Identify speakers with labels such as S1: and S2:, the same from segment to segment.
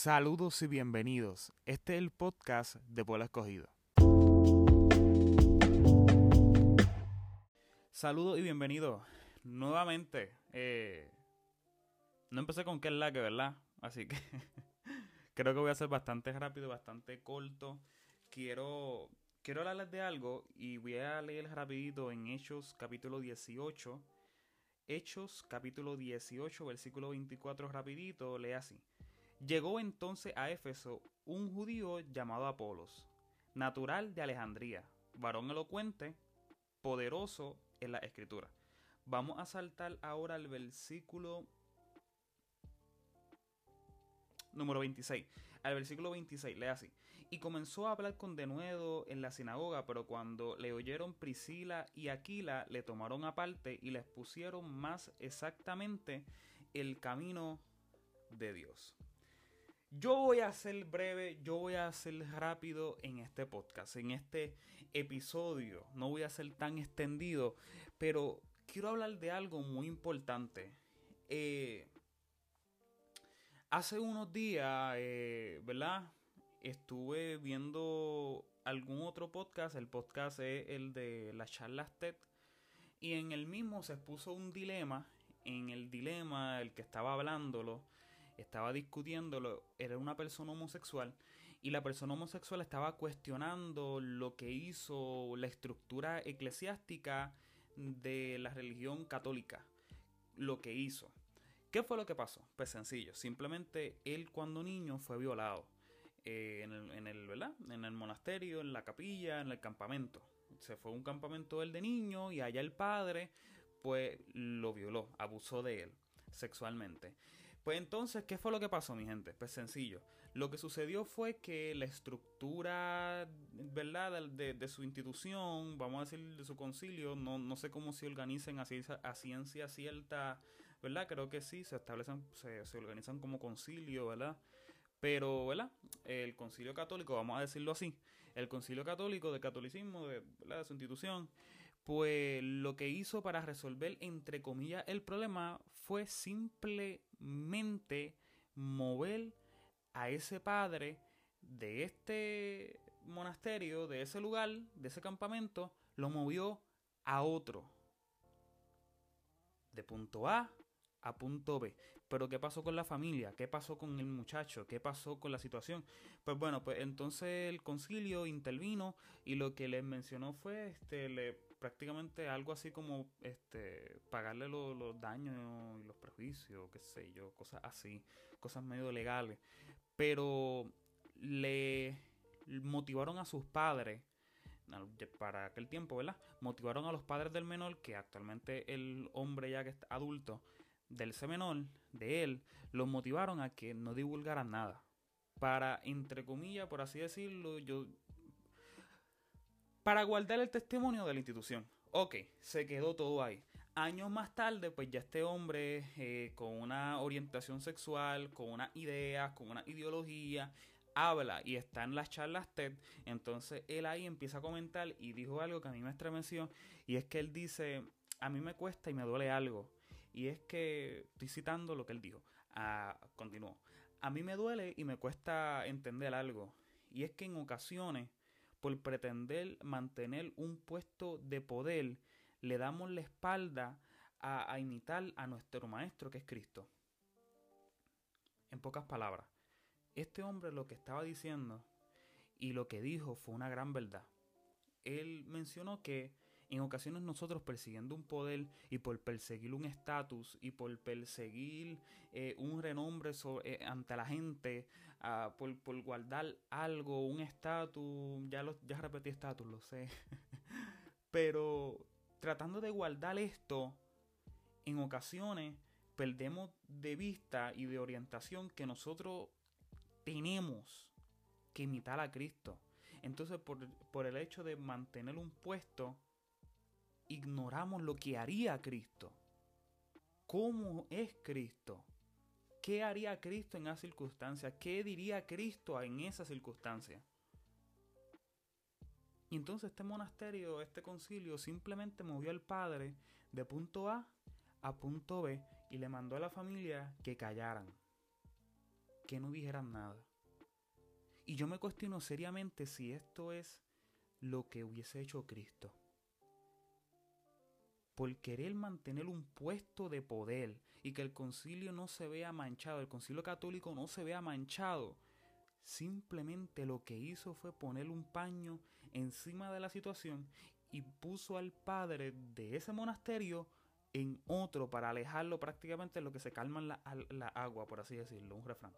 S1: Saludos y bienvenidos. Este es el podcast de Pueblo Escogido. Saludos y bienvenidos. Nuevamente, eh, no empecé con qué es la que, ¿verdad? Así que creo que voy a ser bastante rápido, bastante corto. Quiero, quiero hablarles de algo y voy a leer rapidito en Hechos capítulo 18. Hechos capítulo 18, versículo 24 rapidito, lee así. Llegó entonces a Éfeso un judío llamado Apolos, natural de Alejandría, varón elocuente, poderoso en la escritura. Vamos a saltar ahora al versículo número 26. Al versículo 26, lee así. Y comenzó a hablar con denuedo en la sinagoga, pero cuando le oyeron Priscila y Aquila, le tomaron aparte y les pusieron más exactamente el camino de Dios. Yo voy a ser breve, yo voy a ser rápido en este podcast, en este episodio. No voy a ser tan extendido, pero quiero hablar de algo muy importante. Eh, hace unos días, eh, ¿verdad? Estuve viendo algún otro podcast. El podcast es el de las charlas TED. Y en el mismo se expuso un dilema. En el dilema, el que estaba hablándolo estaba discutiéndolo, era una persona homosexual y la persona homosexual estaba cuestionando lo que hizo la estructura eclesiástica de la religión católica, lo que hizo. ¿Qué fue lo que pasó? Pues sencillo, simplemente él cuando niño fue violado eh, en, el, en, el, en el monasterio, en la capilla, en el campamento. Se fue a un campamento él de niño y allá el padre pues lo violó, abusó de él sexualmente. Pues entonces, ¿qué fue lo que pasó, mi gente? Pues sencillo. Lo que sucedió fue que la estructura, ¿verdad?, de, su institución, vamos a decir, de su concilio, no, no sé cómo se organizan a ciencia cierta, ¿verdad? Creo que sí, se establecen, se, se organizan como concilio, ¿verdad? Pero, ¿verdad? El concilio católico, vamos a decirlo así, el concilio católico de catolicismo, de, de su institución, pues lo que hizo para resolver, entre comillas, el problema fue simplemente mover a ese padre de este monasterio, de ese lugar, de ese campamento, lo movió a otro. De punto A a punto B. Pero ¿qué pasó con la familia? ¿Qué pasó con el muchacho? ¿Qué pasó con la situación? Pues bueno, pues entonces el concilio intervino y lo que les mencionó fue, este, le prácticamente algo así como este pagarle los daños y los prejuicios, qué sé yo, cosas así, cosas medio legales. Pero le motivaron a sus padres para aquel tiempo, ¿verdad? Motivaron a los padres del menor, que actualmente el hombre ya que está adulto, del ese menor, de él, los motivaron a que no divulgaran nada. Para, entre comillas, por así decirlo, yo para guardar el testimonio de la institución. Ok, se quedó todo ahí. Años más tarde, pues ya este hombre eh, con una orientación sexual, con una idea, con una ideología, habla y está en las charlas TED. Entonces él ahí empieza a comentar y dijo algo que a mí me estremeció. Y es que él dice, a mí me cuesta y me duele algo. Y es que, estoy citando lo que él dijo. Ah, continuó. A mí me duele y me cuesta entender algo. Y es que en ocasiones por pretender mantener un puesto de poder, le damos la espalda a, imitar a nuestro Maestro que es Cristo. En pocas palabras, este hombre lo que estaba diciendo y lo que dijo fue una gran verdad. Él mencionó que en ocasiones nosotros persiguiendo un poder y por perseguir un estatus y por perseguir eh, un renombre eh, ante la gente, ah, por, guardar algo, un estatus, ya, ya repetí estatus, lo sé, pero tratando de guardar esto, en ocasiones perdemos de vista y de orientación que nosotros tenemos que imitar a Cristo. Entonces, por, por, el hecho de mantener un puesto, ignoramos lo que haría Cristo. ¿Cómo es Cristo? ¿Qué haría Cristo en esa circunstancia? ¿Qué diría Cristo en esa circunstancia? Y entonces este monasterio, este concilio, simplemente movió al padre de punto A a punto B y le mandó a la familia que callaran. que no dijeran nada. Y yo me cuestiono seriamente si esto es lo que hubiese hecho Cristo. Por querer mantener un puesto de poder y que el concilio no se vea manchado, el concilio católico no se vea manchado, simplemente lo que hizo fue poner un paño encima de la situación y puso al padre de ese monasterio en otro para alejarlo prácticamente de lo que se calma la, la agua, por así decirlo, un refrán.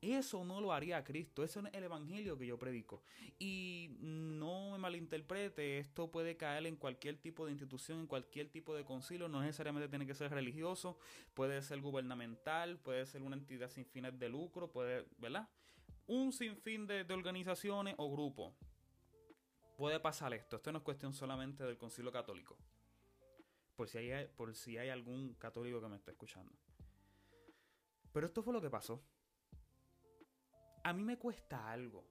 S1: Eso no lo haría Cristo, eso es el evangelio que yo predico. Y no me malinterprete, esto puede caer en cualquier tipo de institución, en cualquier tipo de concilio, no necesariamente tiene que ser religioso, puede ser gubernamental, puede ser una entidad sin fines de lucro, puede, ¿verdad? Un sinfín de, de organizaciones o grupos. Puede pasar esto, esto no es cuestión solamente del concilio católico. Por si hay, por si hay algún católico que me está escuchando. Pero esto fue lo que pasó a mí me cuesta algo.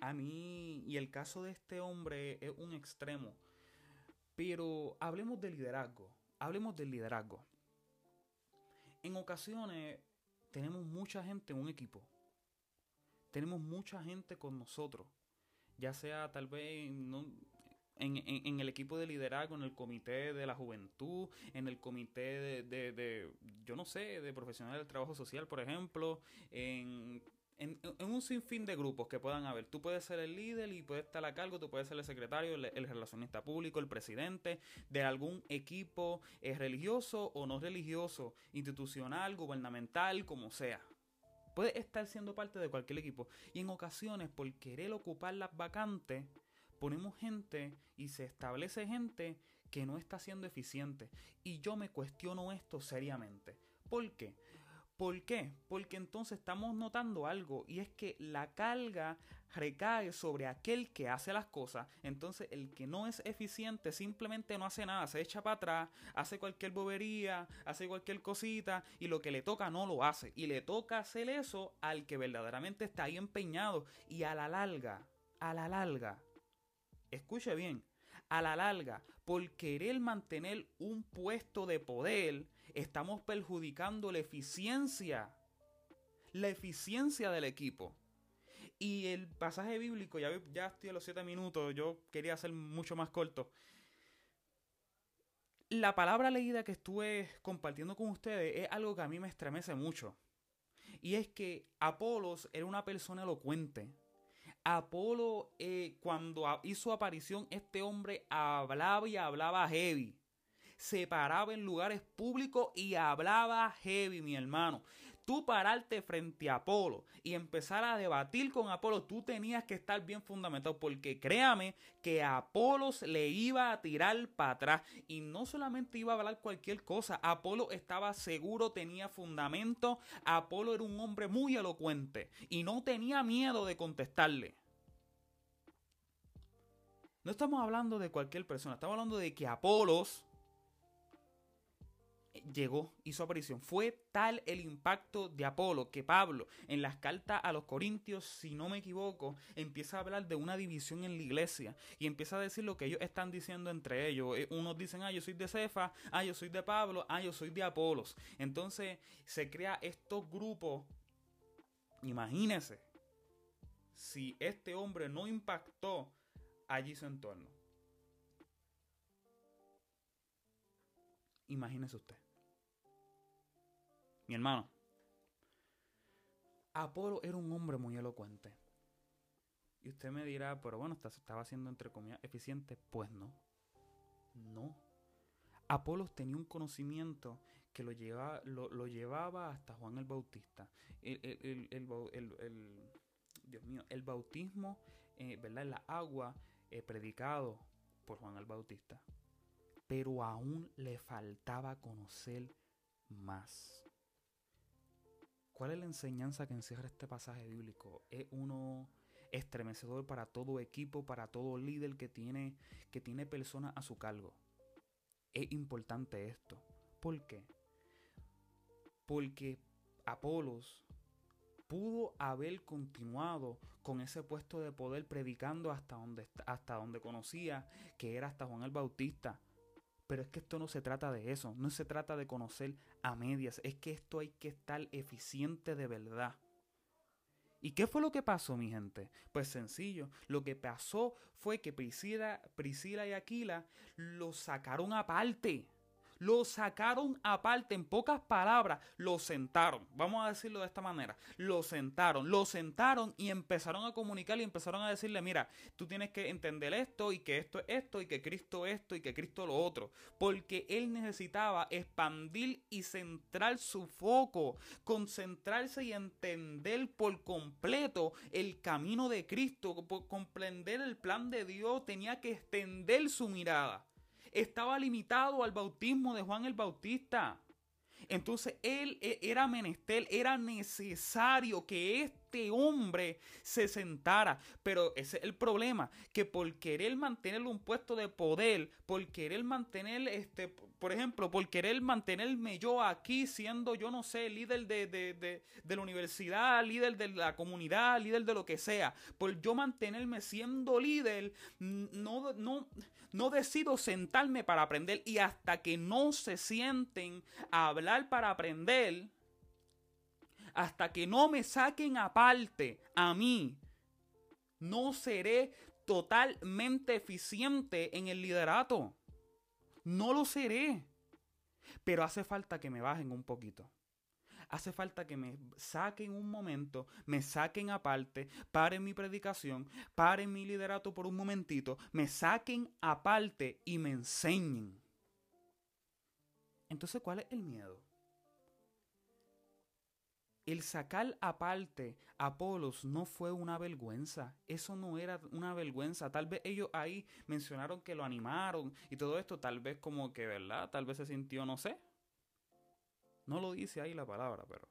S1: A mí, y el caso de este hombre es un extremo. Pero hablemos de liderazgo. Hablemos del liderazgo. En ocasiones tenemos mucha gente en un equipo. Tenemos mucha gente con nosotros. Ya sea tal vez en, el equipo de liderazgo, en el comité de la juventud, en el comité de, de yo no sé, de profesionales del trabajo social, por ejemplo, en en, un sinfín de grupos que puedan haber. Tú puedes ser el líder y puedes estar a cargo, tú puedes ser el secretario, el, relacionista público, el presidente de algún equipo eh, religioso o no religioso, institucional, gubernamental, como sea. Puedes estar siendo parte de cualquier equipo. Y en ocasiones, por querer ocupar las vacantes, ponemos gente y se establece gente que no está siendo eficiente. Y yo me cuestiono esto seriamente. ¿Por qué? ¿Por qué? Porque entonces estamos notando algo y es que la carga recae sobre aquel que hace las cosas. Entonces el que no es eficiente simplemente no hace nada, se echa para atrás, hace cualquier bobería, hace cualquier cosita y lo que le toca no lo hace. Y le toca hacer eso al que verdaderamente está ahí empeñado y a la larga, a la larga, escuche bien, a la larga, por querer mantener un puesto de poder, estamos perjudicando la eficiencia, la eficiencia del equipo. Y el pasaje bíblico, ya, ya estoy a los siete minutos, yo quería hacer mucho más corto. La palabra leída que estuve compartiendo con ustedes es algo que a mí me estremece mucho. Y es que Apolos era una persona elocuente. Apolo, eh, cuando hizo aparición, este hombre hablaba y hablaba heavy se paraba en lugares públicos y hablaba heavy, mi hermano. Tú pararte frente a Apolo y empezar a debatir con Apolo, tú tenías que estar bien fundamentado, porque créame que Apolo le iba a tirar para atrás y no solamente iba a hablar cualquier cosa, Apolo estaba seguro, tenía fundamento, Apolo era un hombre muy elocuente y no tenía miedo de contestarle. No estamos hablando de cualquier persona, estamos hablando de que Apolos llegó, hizo aparición. Fue tal el impacto de Apolo que Pablo, en las cartas a los Corintios, si no me equivoco, empieza a hablar de una división en la iglesia y empieza a decir lo que ellos están diciendo entre ellos. Eh, unos dicen, ah, yo soy de Cefa, ah, yo soy de Pablo, ah, yo soy de Apolos. Entonces se crea estos grupos. Imagínese si este hombre no impactó allí su entorno. Imagínese usted. Mi hermano, Apolo era un hombre muy elocuente. Y usted me dirá, pero bueno, estaba haciendo entre comillas eficiente. Pues no. No. Apolo tenía un conocimiento que lo llevaba, lo, llevaba hasta Juan el Bautista. El, Dios mío, el bautismo, eh, ¿verdad? La agua, eh, predicado por Juan el Bautista. Pero aún le faltaba conocer más. ¿Cuál es la enseñanza que encierra este pasaje bíblico? Es uno estremecedor para todo equipo, para todo líder que tiene, que tiene personas a su cargo. Es importante esto. ¿Por qué? Porque Apolos pudo haber continuado con ese puesto de poder predicando hasta donde, hasta donde conocía que era hasta Juan el Bautista. Pero es que esto no se trata de eso, no se trata de conocer a medias, es que esto hay que estar eficiente de verdad. ¿Y qué fue lo que pasó, mi gente? Pues sencillo, lo que pasó fue que Priscila, Priscila y Aquila lo sacaron aparte. Lo sacaron aparte, en pocas palabras, lo sentaron. Vamos a decirlo de esta manera. Lo sentaron, lo sentaron y empezaron a comunicar y empezaron a decirle, mira, tú tienes que entender esto y que esto es esto y que Cristo esto y que Cristo lo otro. Porque él necesitaba expandir y centrar su foco, concentrarse y entender por completo el camino de Cristo, comprender el plan de Dios, tenía que extender su mirada estaba limitado al bautismo de Juan el Bautista. Entonces él e, era menester, era necesario que este hombre se sentara. Pero ese es el problema, que por querer mantener un puesto de poder, por querer mantener, este, por ejemplo, por querer mantenerme yo aquí siendo, yo no sé, líder de, de, de, de la universidad, líder de la comunidad, líder de lo que sea, por yo mantenerme siendo líder, no, no, no decido sentarme para aprender y hasta que no se sienten a hablar para aprender, hasta que no me saquen aparte a mí, no seré totalmente eficiente en el liderato. No lo seré. Pero hace falta que me bajen un poquito hace falta que me saquen un momento, me saquen aparte, paren mi predicación, paren mi liderato por un momentito, me saquen aparte y me enseñen. Entonces, ¿cuál es el miedo? El sacar aparte a Apolos no fue una vergüenza. Eso no era una vergüenza. Tal vez ellos ahí mencionaron que lo animaron y todo esto, tal vez como que, ¿verdad? Tal vez se sintió, no sé, no lo dice ahí la palabra, pero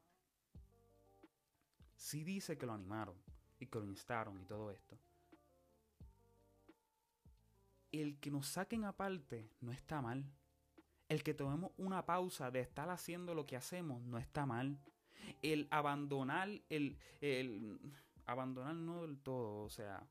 S1: sí dice que lo animaron y que lo instaron y todo esto. El que nos saquen aparte no está mal. El que tomemos una pausa de estar haciendo lo que hacemos no está mal. El abandonar, el, el abandonar no del todo, o sea,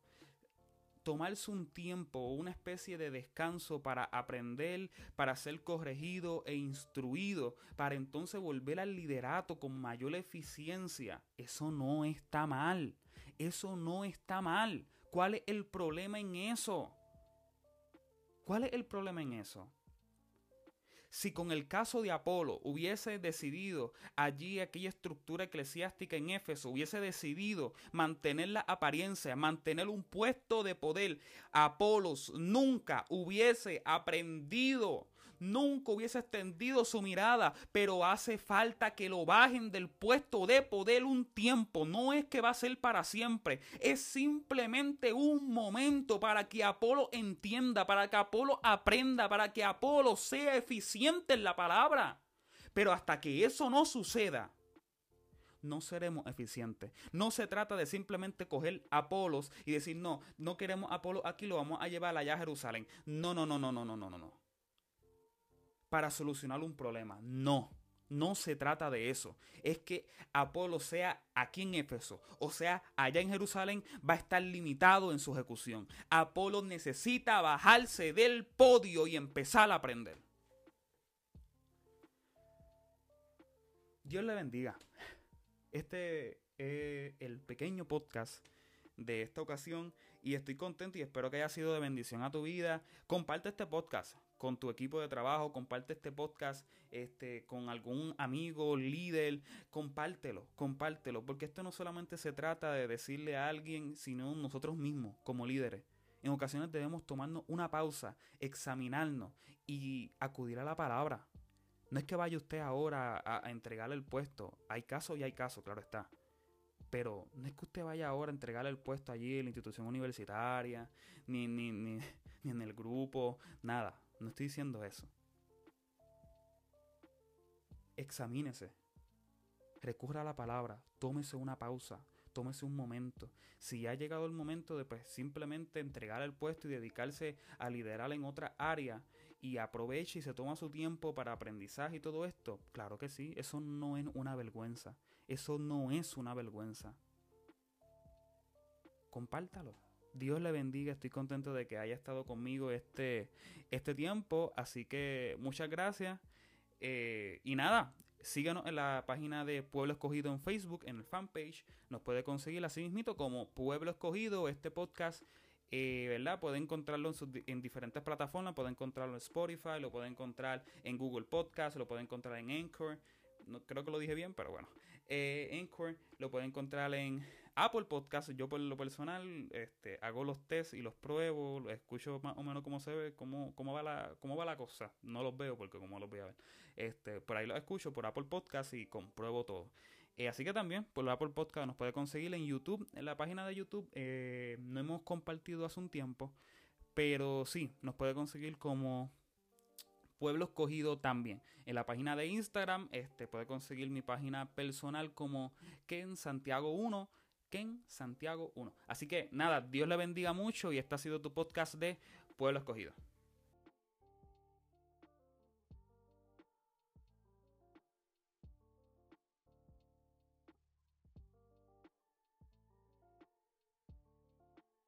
S1: tomarse un tiempo una especie de descanso para aprender, para ser corregido e instruido, para entonces volver al liderato con mayor eficiencia, eso no está mal. Eso no está mal. ¿Cuál es el problema en eso? ¿Cuál es el problema en eso? Si con el caso de Apolo hubiese decidido allí aquella estructura eclesiástica en Éfeso, hubiese decidido mantener la apariencia, mantener un puesto de poder, Apolos nunca hubiese aprendido nunca hubiese extendido su mirada, pero hace falta que lo bajen del puesto de poder un tiempo. No es que va a ser para siempre, es simplemente un momento para que Apolo entienda, para que Apolo aprenda, para que Apolo sea eficiente en la palabra. Pero hasta que eso no suceda, no seremos eficientes. No se trata de simplemente coger Apolos y decir, no, no queremos Apolo aquí, lo vamos a llevar allá a Jerusalén. No, no, no, no, no, no, no, no para solucionar un problema. No, no se trata de eso. Es que Apolo sea aquí en Éfeso o sea allá en Jerusalén va a estar limitado en su ejecución. Apolo necesita bajarse del podio y empezar a aprender. Dios le bendiga. Este es el pequeño podcast de esta ocasión y estoy contento y espero que haya sido de bendición a tu vida. Comparte este podcast con tu equipo de trabajo, comparte este podcast este, con algún amigo, líder, compártelo, compártelo, porque esto no solamente se trata de decirle a alguien, sino nosotros mismos como líderes. En ocasiones debemos tomarnos una pausa, examinarnos y acudir a la palabra. No es que vaya usted ahora a, entregarle el puesto. Hay casos y hay casos, claro está. Pero no es que usted vaya ahora a entregarle el puesto allí en la institución universitaria, ni, ni, ni, ni en el grupo, nada. No estoy diciendo eso. Examínese. Recurra a la palabra. Tómese una pausa. Tómese un momento. Si ha llegado el momento de pues, simplemente entregar el puesto y dedicarse a liderar en otra área y aproveche y se toma su tiempo para aprendizaje y todo esto, claro que sí, eso no es una vergüenza. Eso no es una vergüenza. Compártalo. Dios le bendiga, estoy contento de que haya estado conmigo este, este tiempo, así que muchas gracias. Eh, y nada, síganos en la página de Pueblo Escogido en Facebook, en el fanpage, nos puede conseguir así mismito como Pueblo Escogido, este podcast eh, ¿verdad? Puede encontrarlo en, diferentes plataformas, puede encontrarlo en Spotify, lo puede encontrar en Google Podcast, lo puede encontrar en Anchor, no, creo que lo dije bien, pero bueno, eh, Anchor, lo puede encontrar en Apple Podcast, yo por lo personal este, hago los tests y los pruebo, escucho más o menos cómo se ve, cómo, cómo, va la, cómo va la cosa, no los veo porque como los voy a ver, este, por ahí los escucho por Apple Podcast y compruebo todo. Eh, así que también por Apple Podcast nos puede conseguir en YouTube, en la página de YouTube. Eh, no hemos compartido hace un tiempo, pero sí, nos puede conseguir como Pueblo Escogido también. En la página de Instagram este, puede conseguir mi página personal como Ken Santiago 1. Ken Santiago 1. Así que nada, Dios le bendiga mucho y este ha sido tu podcast de Pueblo Escogido.